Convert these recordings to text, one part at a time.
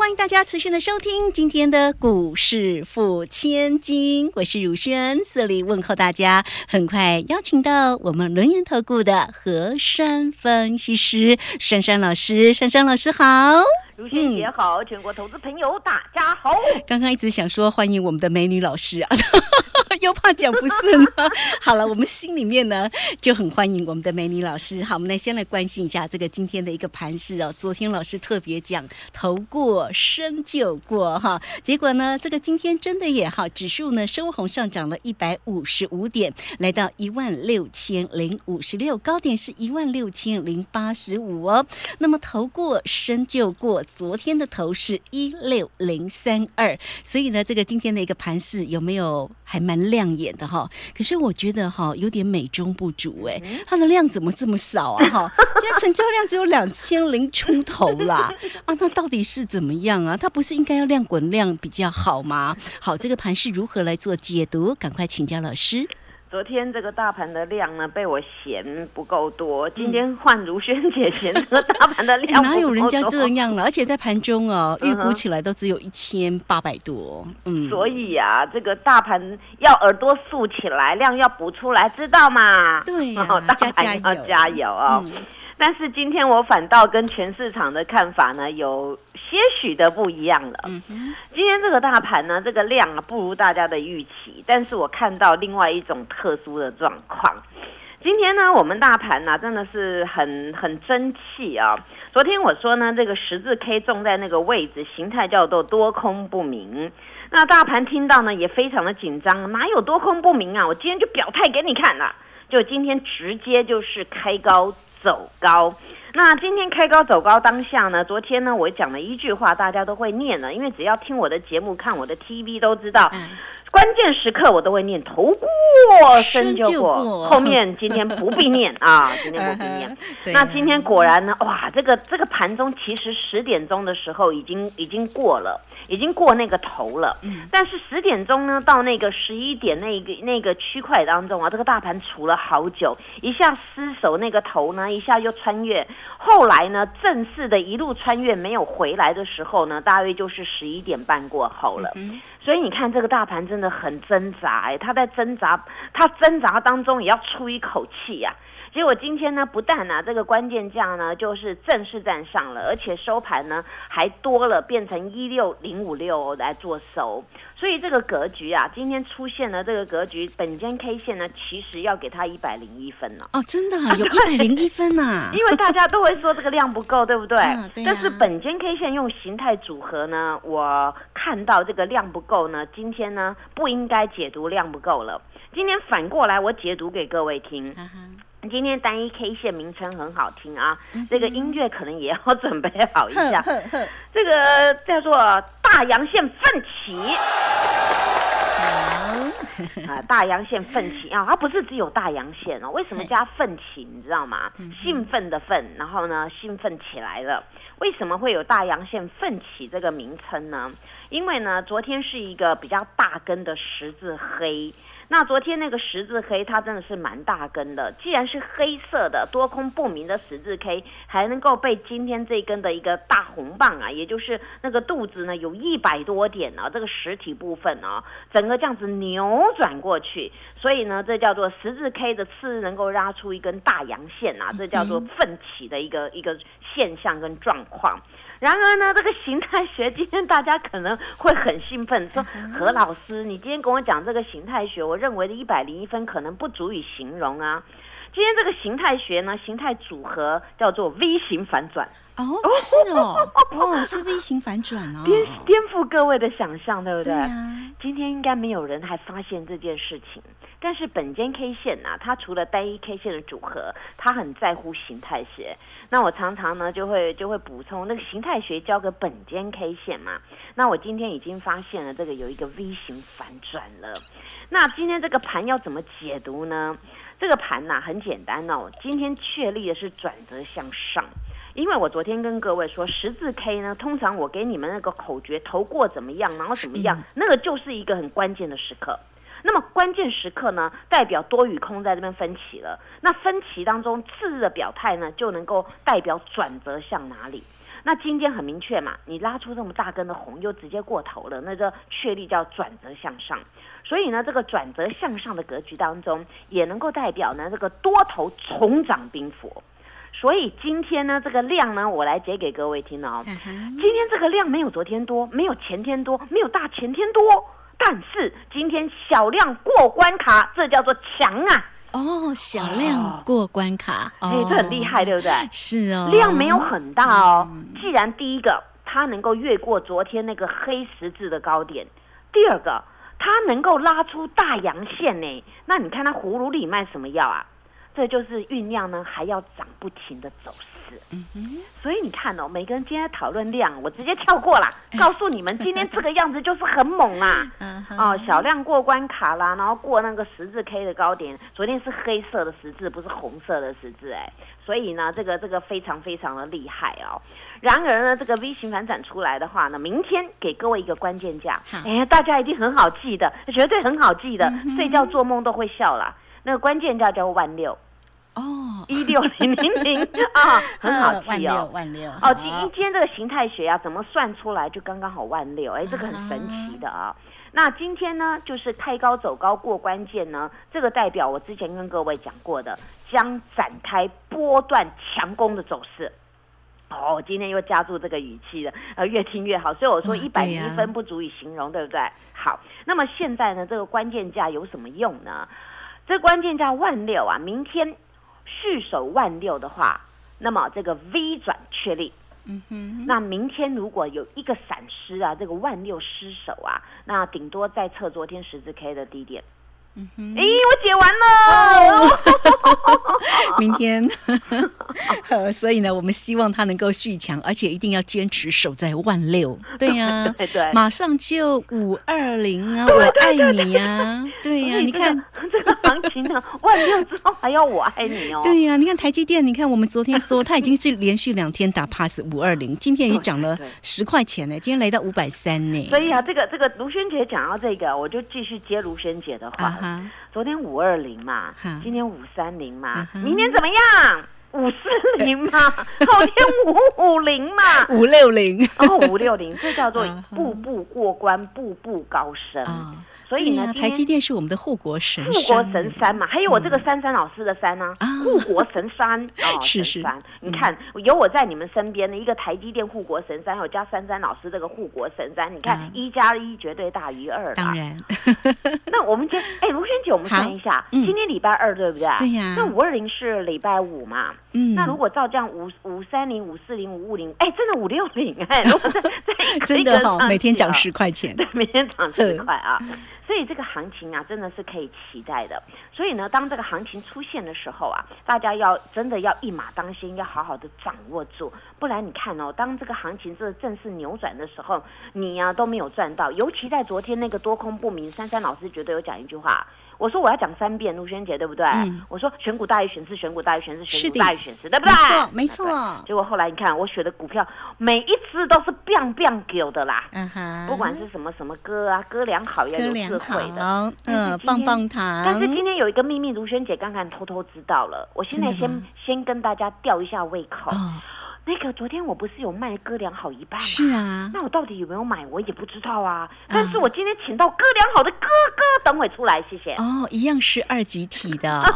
欢迎大家持续的收听今天的股市富千金，我是如轩，这里问候大家。很快邀请到我们轮研投顾的和山分析师珊珊老师，珊珊老师好。如轩姐好，全国投资朋友大家好。刚刚一直想说欢迎我们的美女老师啊，又怕讲不顺了。好了，我们心里面呢就很欢迎我们的美女老师。好，我们来先来关心一下这个今天的一个盘势哦。昨天老师特别讲投过深就过哈，结果呢这个今天真的也好，指数呢收红上涨了一百五十五点，来到一万六千零五十六，高点是一万六千零八十五哦。那么投过深就过。昨天的头是一六零三二，所以呢，这个今天的一个盘势有没有还蛮亮眼的哈？可是我觉得哈，有点美中不足哎，它的量怎么这么少啊哈？现在成交量只有两千零出头啦 啊，那到底是怎么样啊？它不是应该要量滚量比较好吗？好，这个盘是如何来做解读？赶快请教老师。昨天这个大盘的量呢，被我嫌不够多。今天换如萱姐嫌这个大盘的量 哪有人家这样了？而且在盘中哦，预估起来都只有一千八百多。嗯，所以呀，这个大盘要耳朵竖起来，量要补出来，知道吗？对呀，大盘要加油啊！但是今天我反倒跟全市场的看法呢有些许的不一样了。今天这个大盘呢，这个量啊不如大家的预期，但是我看到另外一种特殊的状况。今天呢，我们大盘呢真的是很很争气啊！昨天我说呢，这个十字 K 种在那个位置，形态叫做多空不明。那大盘听到呢也非常的紧张，哪有多空不明啊？我今天就表态给你看了，就今天直接就是开高。走高，那今天开高走高当下呢？昨天呢，我讲了一句话，大家都会念了，因为只要听我的节目、看我的 TV 都知道，关键时刻我都会念头过身就过，后面今天不必念啊，今天不必念。那今天果然呢，哇，这个这个盘中其实十点钟的时候已经已经过了。已经过那个头了，但是十点钟呢，到那个十一点那个那个区块当中啊，这个大盘除了好久，一下失守那个头呢，一下又穿越，后来呢，正式的一路穿越没有回来的时候呢，大约就是十一点半过后了。所以你看这个大盘真的很挣扎，哎，他在挣扎，他挣扎当中也要出一口气呀。结果今天呢，不但呢这个关键价呢就是正式站上了，而且收盘呢还多了，变成一六零五六来做收。所以这个格局啊，今天出现了这个格局，本间 K 线呢其实要给它一百零一分了。哦，真的 有一百零一分呐！因为大家都会说这个量不够，对不对？但是本间 K 线用形态组合呢，我看到这个量不够呢，今天呢不应该解读量不够了。今天反过来我解读给各位听。今天单一 K 线名称很好听啊，这个音乐可能也要准备好一下。这个叫做大阳线奋起，啊，大阳线奋起啊，它不是只有大阳线哦。为什么加奋起？你知道吗？兴奋的奋，然后呢，兴奋起来了。为什么会有大阳线奋起这个名称呢？因为呢，昨天是一个比较大根的十字黑。那昨天那个十字 K，它真的是蛮大根的。既然是黑色的多空不明的十字 K，还能够被今天这根的一个大红棒啊，也就是那个肚子呢，有一百多点啊，这个实体部分啊，整个这样子扭转过去，所以呢，这叫做十字 K 的次日能够拉出一根大阳线啊，这叫做奋起的一个一个现象跟状况。然而呢，这个形态学今天大家可能会很兴奋，说何老师，你今天跟我讲这个形态学，我认为的一百零一分可能不足以形容啊。今天这个形态学呢，形态组合叫做 V 型反转。哦，是哦，哦，是 V 型反转哦，颠颠覆各位的想象，对不对？今天应该没有人还发现这件事情。但是本间 K 线呐，它除了单一 K 线的组合，它很在乎形态学。那我常常呢就会就会补充那个形态学交给本间 K 线嘛。那我今天已经发现了这个有一个 V 型反转了。那今天这个盘要怎么解读呢？这个盘呐很简单哦，今天确立的是转折向上。因为我昨天跟各位说十字 K 呢，通常我给你们那个口诀投过怎么样，然后怎么样，那个就是一个很关键的时刻。那么关键时刻呢，代表多与空在这边分歧了。那分歧当中，次日的表态呢，就能够代表转折向哪里。那今天很明确嘛，你拉出这么大根的红，又直接过头了，那个确立叫转折向上。所以呢，这个转折向上的格局当中，也能够代表呢这个多头重掌冰佛。所以今天呢，这个量呢，我来解给各位听哦。今天这个量没有昨天多，没有前天多，没有大前天多，但是今天小量过关卡，这叫做强啊。哦，小量过关卡，哎，这很厉害，对不对？是哦，量没有很大哦。既然第一个它能够越过昨天那个黑十字的高点，第二个它能够拉出大阳线呢，那你看它葫芦里卖什么药啊？这就是酝酿呢，还要涨不停的走势。嗯哼，所以你看哦，每个人今天讨论量，我直接跳过啦，告诉你们，今天这个样子就是很猛啊！哦，小量过关卡啦，然后过那个十字 K 的高点，昨天是黑色的十字，不是红色的十字，哎，所以呢，这个这个非常非常的厉害哦。然而呢，这个 V 型反转出来的话呢，明天给各位一个关键价，哎，大家一定很好记的，绝对很好记的，睡觉做梦都会笑啦。那个关键价叫万六。哦，一六零零零 啊，很好记哦，万六哦，今今天这个形态学啊，怎么算出来就刚刚好万六？哎，这个很神奇的啊。那今天呢，就是开高走高过关键呢，这个代表我之前跟各位讲过的，将展开波段强攻的走势。哦，今天又加注这个语气了，呃，越听越好。所以我说一百一分不足以形容，对不对？好，那么现在呢，这个关键价有什么用呢？这关键价万六啊，明天。续守万六的话，那么这个 V 转确立。嗯哼，那明天如果有一个闪失啊，这个万六失守啊，那顶多再测昨天十字 K 的低点。嗯哼，哎，我解完了。明天，所以呢，我们希望它能够续强，而且一定要坚持守在万六。对呀，对对，马上就五二零啊，我爱你呀，对呀，你看这个行情呢，万六之后还要我爱你哦。对呀，你看台积电，你看我们昨天说它已经是连续两天打 pass 五二零，今天也涨了十块钱呢，今天来到五百三呢。所以啊，这个这个卢萱姐讲到这个，我就继续接卢萱姐的话。昨天五二零嘛，今天五三零嘛，明天怎么样？五四零嘛，后天五五零嘛，五六零哦，五六零，这叫做步步过关，步步高升。所以呢，台积电是我们的护国神护国神山嘛，还有我这个珊珊老师的山呢，护国神山 哦，是是。你看有我在你们身边的一个台积电护国神山，还有加珊珊老师这个护国神山，你看一加一绝对大于二。当然。那我们今哎卢萱姐，我们算一下，今天礼拜二对不对？对呀。那五二零是礼拜五嘛？嗯。那如果照这样五五三零、五四零、五五零，哎，真的五六零哎，如果在在 真的哈，每天涨十块钱，对，每天涨十块啊。所以这个行情啊，真的是可以期待的。所以呢，当这个行情出现的时候啊，大家要真的要一马当先，要好好的掌握住，不然你看哦，当这个行情这正式扭转的时候，你呀都没有赚到。尤其在昨天那个多空不明，珊珊老师绝对有讲一句话。我说我要讲三遍，陆萱姐对不对？我说选股大于选市，选股大于选市，选股大于选市，对不对？没错，没错。结果后来你看，我选的股票每一只都是 biang biang 给的啦。嗯哼，不管是什么什么歌啊，歌良好要有智慧的，嗯，棒棒糖。但是今天有一个秘密，卢萱姐刚刚偷偷知道了。我现在先先跟大家吊一下胃口。那个昨天我不是有卖哥良好一半吗？是啊，那我到底有没有买，我也不知道啊。但是我今天请到哥良好的哥哥，等会出来，谢谢。哦，一样是二级体的。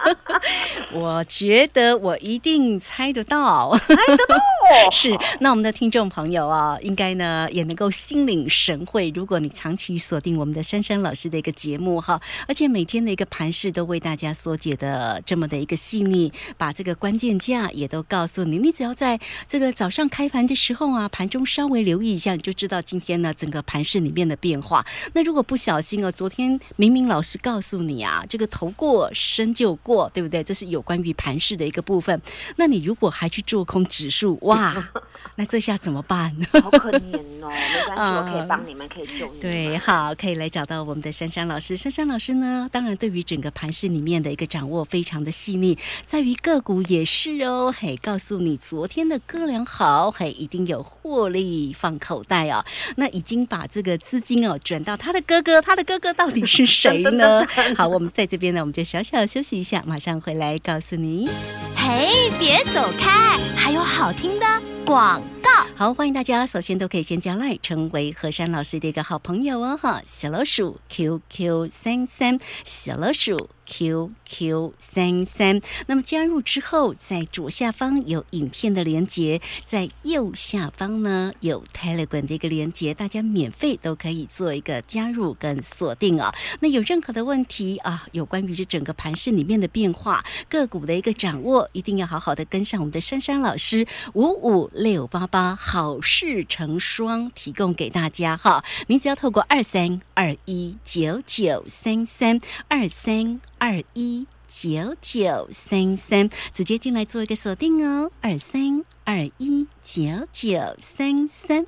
我觉得我一定猜得到，猜得到。是，那我们的听众朋友啊，应该呢也能够心领神会。如果你长期锁定我们的珊珊老师的一个节目哈，而且每天的一个盘势都为大家缩解的这么的一个细腻，把这个关键价也都告诉你。你你只要在这个早上开盘的时候啊，盘中稍微留意一下，你就知道今天呢整个盘市里面的变化。那如果不小心哦，昨天明明老师告诉你啊，这个头过身就过，对不对？这是有关于盘市的一个部分。那你如果还去做空指数，哇！那这下怎么办？好可怜哦，没关系，我可以帮你们，可以救你们。对，好，可以来找到我们的珊珊老师。珊珊老师呢，当然对于整个盘市里面的一个掌握非常的细腻，在于个股也是哦。嘿，告诉你昨天的哥俩好，嘿，一定有获利放口袋哦。那已经把这个资金哦转到他的哥哥，他的哥哥到底是谁呢？好，我们在这边呢，我们就小小休息一下，马上回来告诉你。嘿，别走开，还有好听的广告。好，欢迎大家，首先都可以先加来成为何山老师的一个好朋友哦，哈，小老鼠 QQ 三三，小老鼠。QQ 三三，那么加入之后，在左下方有影片的连接，在右下方呢有 Telegram 的一个连接，大家免费都可以做一个加入跟锁定哦。那有任何的问题啊，有关于这整个盘市里面的变化、个股的一个掌握，一定要好好的跟上我们的珊珊老师五五六八八好事成双提供给大家哈。您只要透过二三二一九九三三二三。二一九九三三，直接进来做一个锁定哦，二三二一九九三三。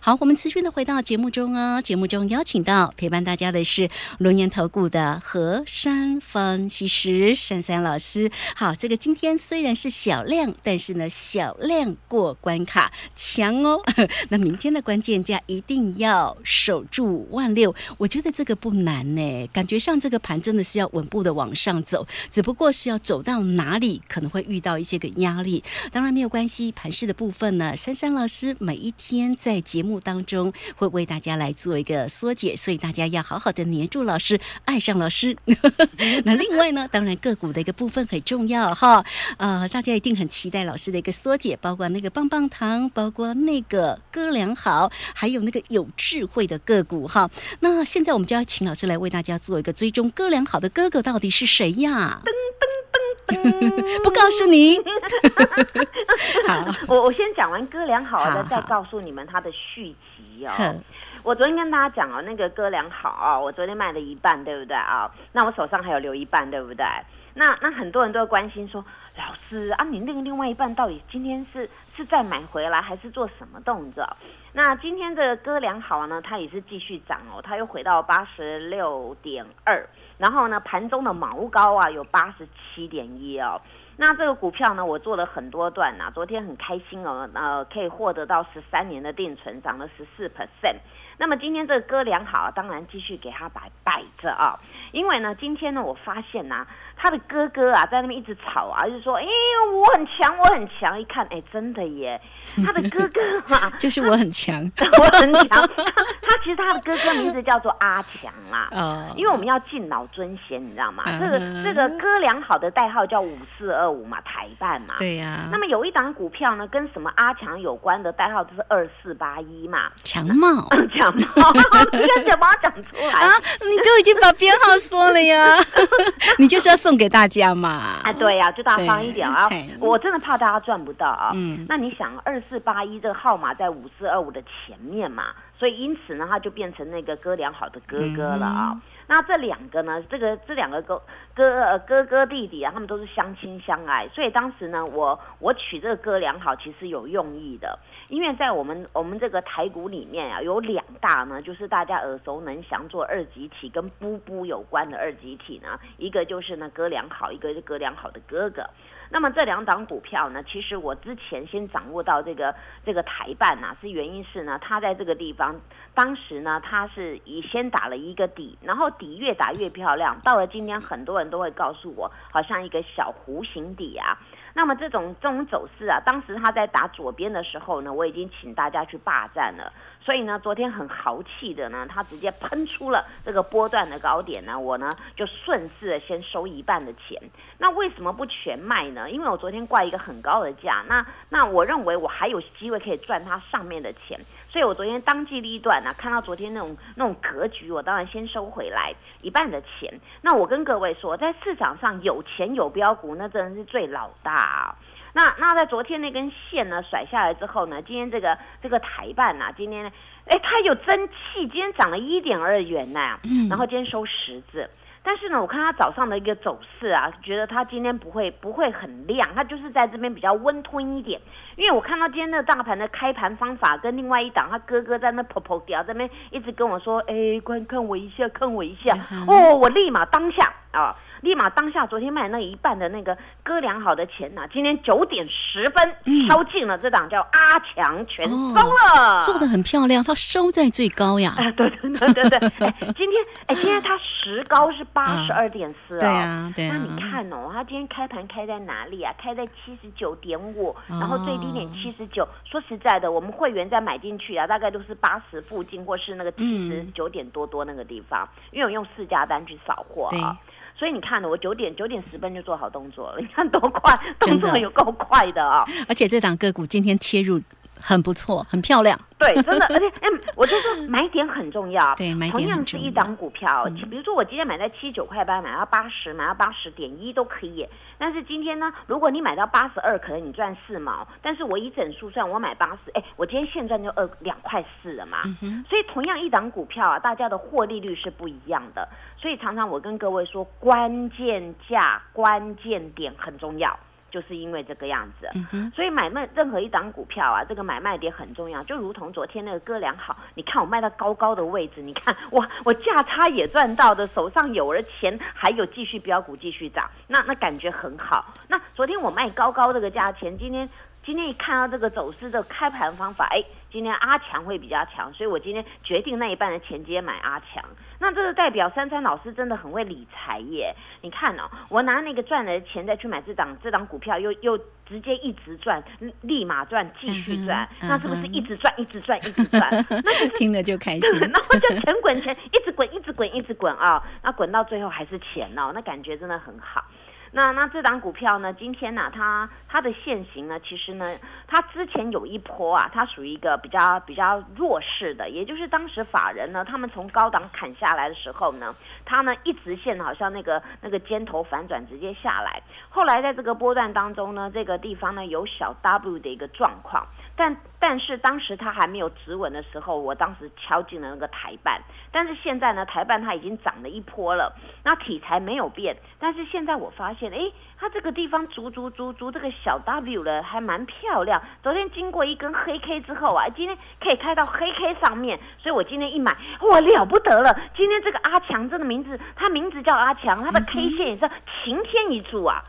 好，我们持续的回到节目中哦。节目中邀请到陪伴大家的是龙岩投顾的何山分析师珊珊老师。好，这个今天虽然是小量，但是呢小量过关卡强哦。那明天的关键价一定要守住万六，我觉得这个不难呢。感觉上这个盘真的是要稳步的往上走，只不过是要走到哪里可能会遇到一些个压力。当然没有关系，盘势的部分呢，珊珊老师每一天在节目目当中会为大家来做一个缩解，所以大家要好好的黏住老师，爱上老师。那另外呢，当然个股的一个部分很重要哈，呃，大家一定很期待老师的一个缩解，包括那个棒棒糖，包括那个哥良好，还有那个有智慧的个股哈。那现在我们就要请老师来为大家做一个追踪，哥良好的哥哥到底是谁呀？不告诉你。好，我我先讲完哥良好的，再告诉你们它的续集哦。我昨天跟大家讲哦，那个哥良好哦，我昨天卖了一半，对不对啊？那我手上还有留一半，对不对？那那很多人都会关心说，老师啊，你那个另外一半到底今天是是再买回来，还是做什么动作？那今天这个哥良好呢，它也是继续涨哦，它又回到八十六点二。然后呢，盘中的毛高啊有八十七点一哦。那这个股票呢，我做了很多段呐，昨天很开心哦，呃，可以获得到十三年的定存，涨了十四 percent。那么今天这个哥良好，当然继续给它摆摆着啊，因为呢，今天呢，我发现呐。他的哥哥啊，在那边一直吵啊，就说：“哎，我很强，我很强。”一看，哎，真的耶！他的哥哥嘛，就是我很强，我很强。他其实他的哥哥名字叫做阿强啦。哦。因为我们要敬老尊贤，你知道吗？这个这个哥良好的代号叫五四二五嘛，台办嘛。对呀。那么有一档股票呢，跟什么阿强有关的代号就是二四八一嘛。强茂。强茂。你赶紧把它讲出来啊！你都已经把编号说了呀，你就是要。送给大家嘛？啊，对呀，就大方一点啊！我真的怕大家赚不到啊。嗯，那你想，二四八一这个号码在五四二五的前面嘛，所以因此呢，他就变成那个哥良好的哥哥了啊。那这两个呢，这个这两个哥哥哥哥弟弟啊，他们都是相亲相爱，所以当时呢，我我取这个哥良好其实有用意的。因为在我们我们这个台股里面啊，有两大呢，就是大家耳熟能详做二级体跟布布有关的二级体呢，一个就是呢哥良好，一个是哥良好的哥哥。那么这两档股票呢，其实我之前先掌握到这个这个台办呐，是原因是呢，它在这个地方当时呢，它是以先打了一个底，然后底越打越漂亮，到了今天很多人都会告诉我，好像一个小弧形底啊。那么这种这种走势啊，当时他在打左边的时候呢，我已经请大家去霸占了。所以呢，昨天很豪气的呢，他直接喷出了这个波段的高点呢，我呢就顺势的先收一半的钱。那为什么不全卖呢？因为我昨天挂一个很高的价，那那我认为我还有机会可以赚它上面的钱。所以我昨天当机立断呢，看到昨天那种那种格局，我当然先收回来一半的钱。那我跟各位说，在市场上有钱有标股，那真的是最老大啊。那那在昨天那根线呢甩下来之后呢，今天这个这个台办呐，今天哎它有蒸汽，今天涨了一点二元呐，然后今天收十字。但是呢，我看它早上的一个走势啊，觉得它今天不会不会很亮，它就是在这边比较温吞一点。因为我看到今天的大盘的开盘方法跟另外一档，他哥哥在那跑跑掉，在那边一直跟我说：“哎，观看我一下，看我一下。”哦，我立马当下啊。立马当下，昨天卖那一半的那个割良好的钱呐，今天九点十分敲进了这档叫阿强全收了，做的很漂亮，它收在最高呀。啊，对对对对对，哎，今天哎，今天它实高是八十二点四啊，对啊，对啊。那你看哦，它今天开盘开在哪里啊？开在七十九点五，然后最低点七十九。说实在的，我们会员再买进去啊，大概都是八十附近，或是那个七十九点多多那个地方，因为我用四家单去扫货啊。所以你看呢，我九点九点十分就做好动作了，你看多快，动作有够快的啊！而且这档个股今天切入。很不错，很漂亮。对，真的，而且，嗯，我就说买点很重要。对，买点同样是一档股票，比如说我今天买在七十九块八，买到八十，买到八十点一都可以。但是今天呢，如果你买到八十二，可能你赚四毛。但是我以整数算，我买八十，哎，我今天现赚就二两块四了嘛。所以同样一档股票啊，大家的获利率是不一样的。所以常常我跟各位说，关键价、关键点很重要。就是因为这个样子，所以买卖任何一档股票啊，这个买卖点很重要。就如同昨天那个哥俩好，你看我卖到高高的位置，你看我我价差也赚到的，手上有了钱，还有继续标股继续涨，那那感觉很好。那昨天我卖高高这个价钱，今天。今天一看到这个走势的开盘方法，哎，今天阿强会比较强，所以我今天决定那一半的钱接买阿强。那这个代表珊珊老师真的很会理财耶！你看哦，我拿那个赚来的钱再去买这档这档股票，又又直接一直赚，立马赚，继续赚，那是不是一直赚，一直赚，一直赚？那听了就开心，然后就钱滚钱，一直滚，一直滚，一直滚啊！那滚到最后还是钱哦，那感觉真的很好。那那这档股票呢？今天呢，它它的现形呢，其实呢，它之前有一波啊，它属于一个比较比较弱势的，也就是当时法人呢，他们从高档砍下来的时候呢，它呢一直线好像那个那个尖头反转直接下来，后来在这个波段当中呢，这个地方呢有小 W 的一个状况。但但是当时它还没有止稳的时候，我当时敲进了那个台办。但是现在呢，台办它已经涨了一波了，那题材没有变。但是现在我发现，哎，它这个地方足足足足这个小 W 了，还蛮漂亮。昨天经过一根黑 K 之后啊，今天可以开到黑 K 上面，所以我今天一买，哇，了不得了！今天这个阿强这个名字，他名字叫阿强，他的 K 线也是晴天一柱啊，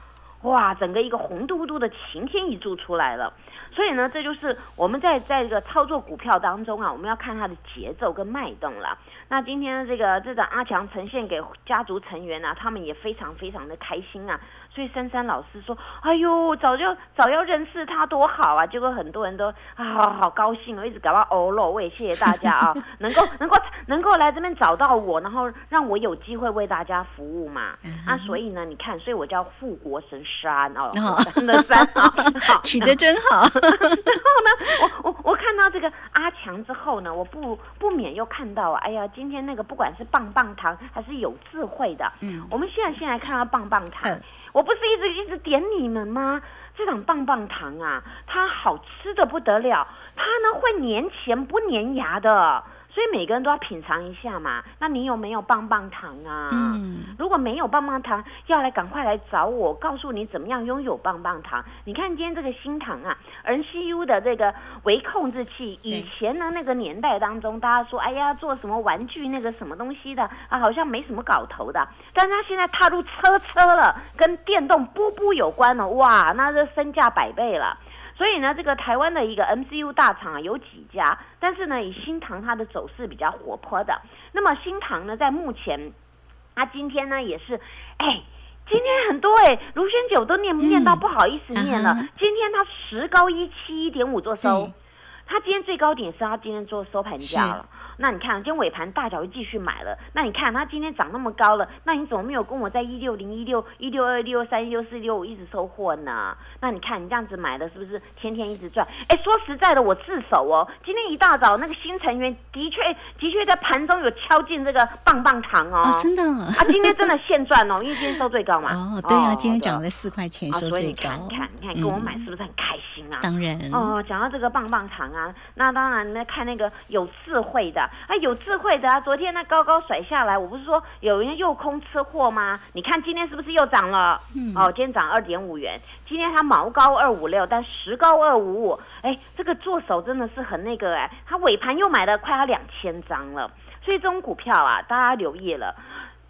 哇，整个一个红嘟嘟的晴天一柱出来了。所以呢，这就是我们在在这个操作股票当中啊，我们要看它的节奏跟脉动了。那今天这个这个阿强呈现给家族成员啊，他们也非常非常的开心啊。所以珊珊老师说：“哎呦，早就早要认识他多好啊！”结果很多人都啊，好好高兴哦，一直搞到欧肉。我也谢谢大家啊，能够能够能够来这边找到我，然后让我有机会为大家服务嘛。啊，所以呢，你看，所以我叫富国神山哦，真的山啊，取得真好。然后呢，我我我看到这个阿强之后呢，我不不免又看到，哎呀，今天那个不管是棒棒糖还是有智慧的，嗯，我们现在先来看到棒棒糖。我不是一直一直点你们吗？这种棒棒糖啊，它好吃的不得了，它呢会粘钱不粘牙的。所以每个人都要品尝一下嘛。那你有没有棒棒糖啊？嗯，如果没有棒棒糖，要来赶快来找我，告诉你怎么样拥有棒棒糖。你看今天这个新糖啊，N C U 的这个微控制器，以前呢那个年代当中，大家说哎呀做什么玩具那个什么东西的啊，好像没什么搞头的。但是他现在踏入车车了，跟电动波波有关了，哇，那这身价百倍了。所以呢，这个台湾的一个 MCU 大厂啊，有几家，但是呢，以新唐它的走势比较活泼的。那么新唐呢，在目前，它今天呢也是，哎，今天很多哎，卢轩九都念念到不好意思念了。今天它十高一七一点五做收，它今天最高点是它今天做收盘价了。那你看，今天尾盘大脚又继续买了。那你看它今天涨那么高了，那你怎么没有跟我在一六零、一六一六二、六三、一六四、六五一直收货呢？那你看你这样子买的是不是天天一直赚？哎，说实在的，我自首哦。今天一大早那个新成员的确的确在盘中有敲进这个棒棒糖哦，真的啊，今天真的现赚哦，因为今天收最高嘛。哦，对啊，今天涨了四块钱，收最高。你看，你看，跟我买是不是很开心啊？当然。哦，讲到这个棒棒糖啊，那当然呢，看那个有智慧的。啊，啊，有智慧的啊。昨天那高高甩下来，我不是说有人又空吃货吗？你看今天是不是又涨了？嗯，哦，今天涨二点五元，今天它毛高二五六，但实高二五五。哎，这个做手真的是很那个哎，它尾盘又买了快要两千张了。所以这种股票啊，大家留意了，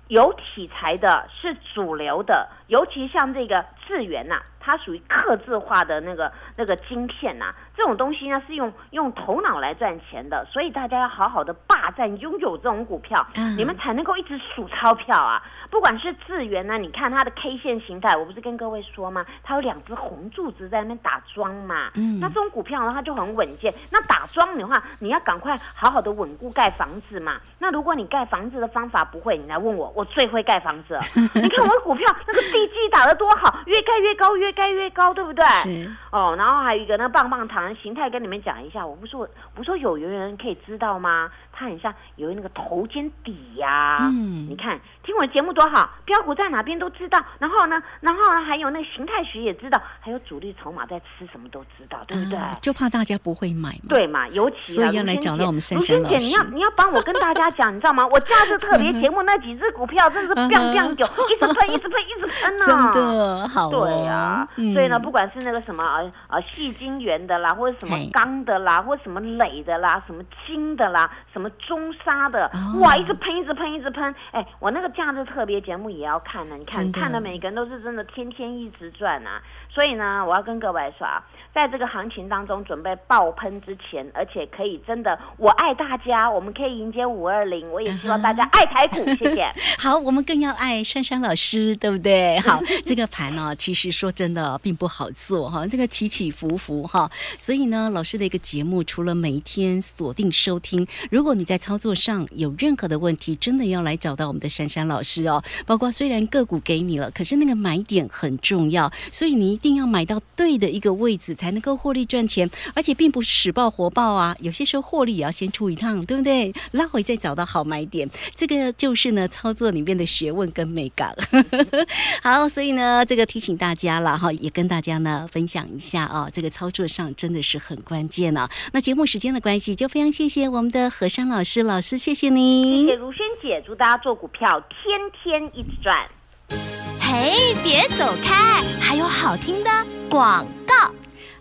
有题材的是主流的，尤其像这个智源呐。它属于刻字化的那个那个晶片呐，这种东西呢是用用头脑来赚钱的，所以大家要好好的霸占拥有这种股票，你们才能够一直数钞票啊！不管是智源呢，你看它的 K 线形态，我不是跟各位说吗？它有两只红柱子在那边打桩嘛，那这种股票呢，它就很稳健。那打桩的话，你要赶快好好的稳固盖房子嘛。那如果你盖房子的方法不会，你来问我，我最会盖房子。你看我的股票那个地基打得多好，越盖越高，越盖越高，对不对？是哦，然后还有一个那棒棒糖形态，跟你们讲一下。我不说，不说有缘人可以知道吗？它很像有那个头肩底呀。嗯，你看听我节目多好，标股在哪边都知道。然后呢，然后呢，还有那形态学也知道，还有主力筹码在吃什么都知道，对不对？就怕大家不会买嘛。对嘛，尤其所以要来找到我们珊珊老师。你要你要帮我跟大家讲，你知道吗？我假日特别节目那几只股票真的是 biang biang 久，一直喷，一直喷，一直喷 啊！真的好。对呀，所以呢，不管是那个什么呃呃细晶圆的啦，或者什么钢的啦，或者什么垒的啦，什么金的啦，什么中沙的，哇，一直喷，一直喷，一直喷。哎，我那个假日特别节目也要看呢。你看，看的每个人都是真的天天一直转啊。所以呢，我要跟各位说啊，在这个行情当中准备爆喷之前，而且可以真的，我爱大家，我们可以迎接五二零。我也希望大家爱台股，谢谢。好，我们更要爱珊珊老师，对不对？好，这个盘呢，其实说真的并不好做哈，这个起起伏伏哈。所以呢，老师的一个节目，除了每一天锁定收听，如果你在操作上有任何的问题，真的要来找到我们的珊珊老师哦。包括虽然个股给你了，可是那个买点很重要，所以你一定。要买到对的一个位置，才能够获利赚钱，而且并不是死爆活爆啊！有些时候获利也要先出一趟，对不对？拉回再找到好买点，这个就是呢操作里面的学问跟美感。好，所以呢，这个提醒大家了哈，也跟大家呢分享一下啊，这个操作上真的是很关键啊。那节目时间的关系，就非常谢谢我们的何山老师，老师谢谢您，谢谢如萱姐，祝大家做股票天天一直转。嘿，别走开！还有好听的广告。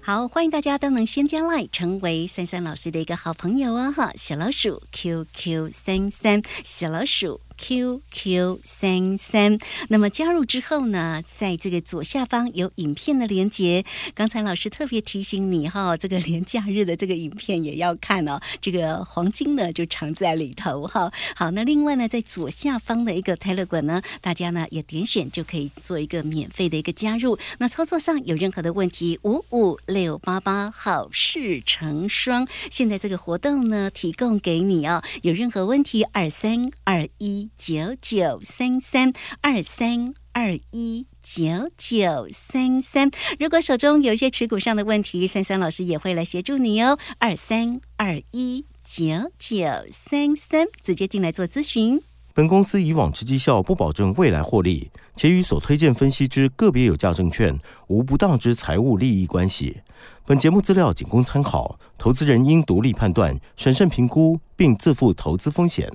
好，欢迎大家都能先加 line 成为三三老师的一个好朋友哦！哈，小老鼠 QQ 三三，小老鼠。QQ 三三，那么加入之后呢，在这个左下方有影片的连接。刚才老师特别提醒你哈，这个连假日的这个影片也要看哦。这个黄金呢就藏在里头哈。好，那另外呢，在左下方的一个泰勒馆呢，大家呢也点选就可以做一个免费的一个加入。那操作上有任何的问题，五五六八八好事成双。现在这个活动呢，提供给你哦。有任何问题，二三二一九九三三二三二一九九三三，如果手中有一些持股上的问题，三三老师也会来协助你哦。二三二一九九三三，直接进来做咨询。本公司以往之绩效不保证未来获利，且与所推荐分析之个别有价证券无不当之财务利益关系。本节目资料仅供参考，投资人应独立判断、审慎评估，并自负投资风险。